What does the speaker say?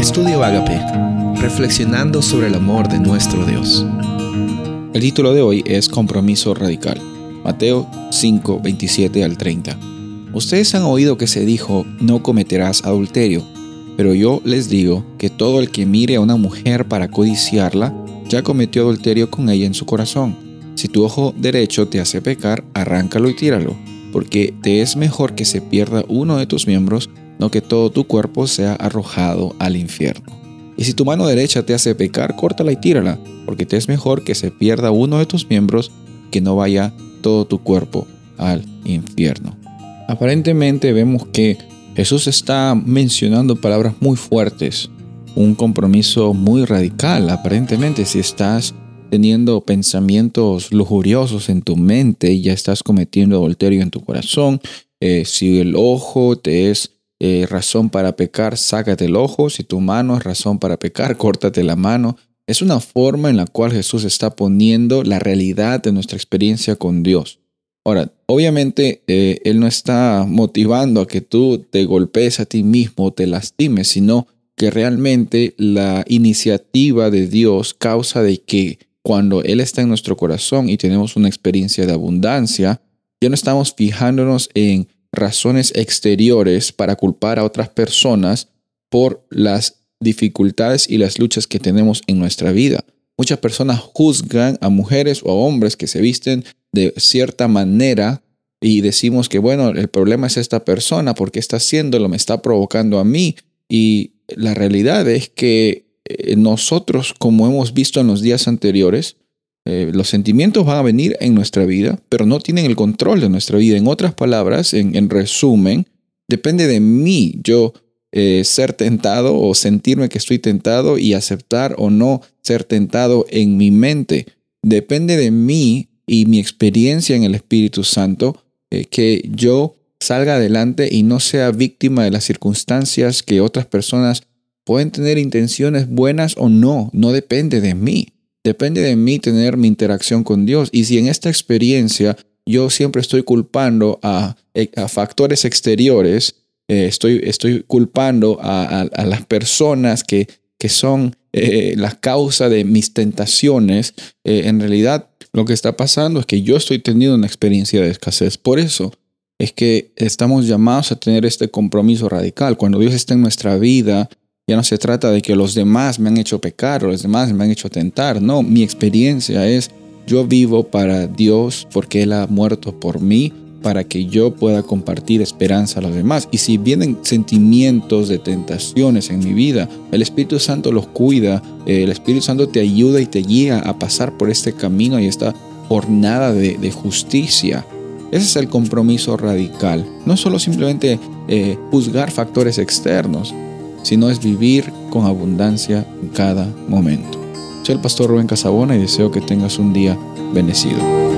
Estudio Agape, reflexionando sobre el amor de nuestro Dios. El título de hoy es Compromiso Radical. Mateo 5, 27 al 30. Ustedes han oído que se dijo, no cometerás adulterio, pero yo les digo que todo el que mire a una mujer para codiciarla, ya cometió adulterio con ella en su corazón. Si tu ojo derecho te hace pecar, arráncalo y tíralo, porque te es mejor que se pierda uno de tus miembros, no que todo tu cuerpo sea arrojado al infierno. Y si tu mano derecha te hace pecar, córtala y tírala, porque te es mejor que se pierda uno de tus miembros, que no vaya todo tu cuerpo al infierno. Aparentemente vemos que Jesús está mencionando palabras muy fuertes, un compromiso muy radical. Aparentemente si estás teniendo pensamientos lujuriosos en tu mente y ya estás cometiendo adulterio en tu corazón, eh, si el ojo te es eh, razón para pecar, sácate el ojo. Si tu mano es razón para pecar, córtate la mano. Es una forma en la cual Jesús está poniendo la realidad de nuestra experiencia con Dios. Ahora, obviamente eh, Él no está motivando a que tú te golpees a ti mismo, te lastimes, sino que realmente la iniciativa de Dios causa de que cuando Él está en nuestro corazón y tenemos una experiencia de abundancia, ya no estamos fijándonos en razones exteriores para culpar a otras personas por las dificultades y las luchas que tenemos en nuestra vida. Muchas personas juzgan a mujeres o a hombres que se visten de cierta manera y decimos que, bueno, el problema es esta persona porque está haciéndolo, me está provocando a mí. Y la realidad es que eh, nosotros, como hemos visto en los días anteriores, eh, los sentimientos van a venir en nuestra vida, pero no tienen el control de nuestra vida. En otras palabras, en, resumen, depende de mí yo eh, ser tentado o sentirme que estoy tentado y aceptar o no ser tentado en mi mente. Depende de mí y mi experiencia en el Espíritu Santo eh, que yo salga adelante y no sea víctima de las circunstancias que otras personas pueden tener intenciones buenas o no. No depende de mí. Depende de mí tener mi interacción con Dios. Y si en esta experiencia yo siempre estoy culpando a, eh, factores exteriores, eh, estoy, estoy culpando a, las personas que, que son eh, la causa de mis tentaciones, en realidad lo que está pasando es que yo estoy teniendo una experiencia de escasez. Por eso es que estamos llamados a tener este compromiso radical. Cuando Dios está en nuestra vida, ya no se trata de que los demás me han hecho pecar o los demás me han hecho tentar. No, mi experiencia es yo vivo para Dios porque Él ha muerto por mí para que yo pueda compartir esperanza a los demás. Y si vienen sentimientos de tentaciones en mi vida, el Espíritu Santo los cuida, el Espíritu Santo te ayuda y te guía a pasar por este camino y esta jornada de, justicia. Ese es el compromiso radical. No solo simplemente eh, juzgar factores externos, sino es vivir con abundancia en cada momento. Soy el pastor Rubén Casabona y deseo que tengas un día bendecido.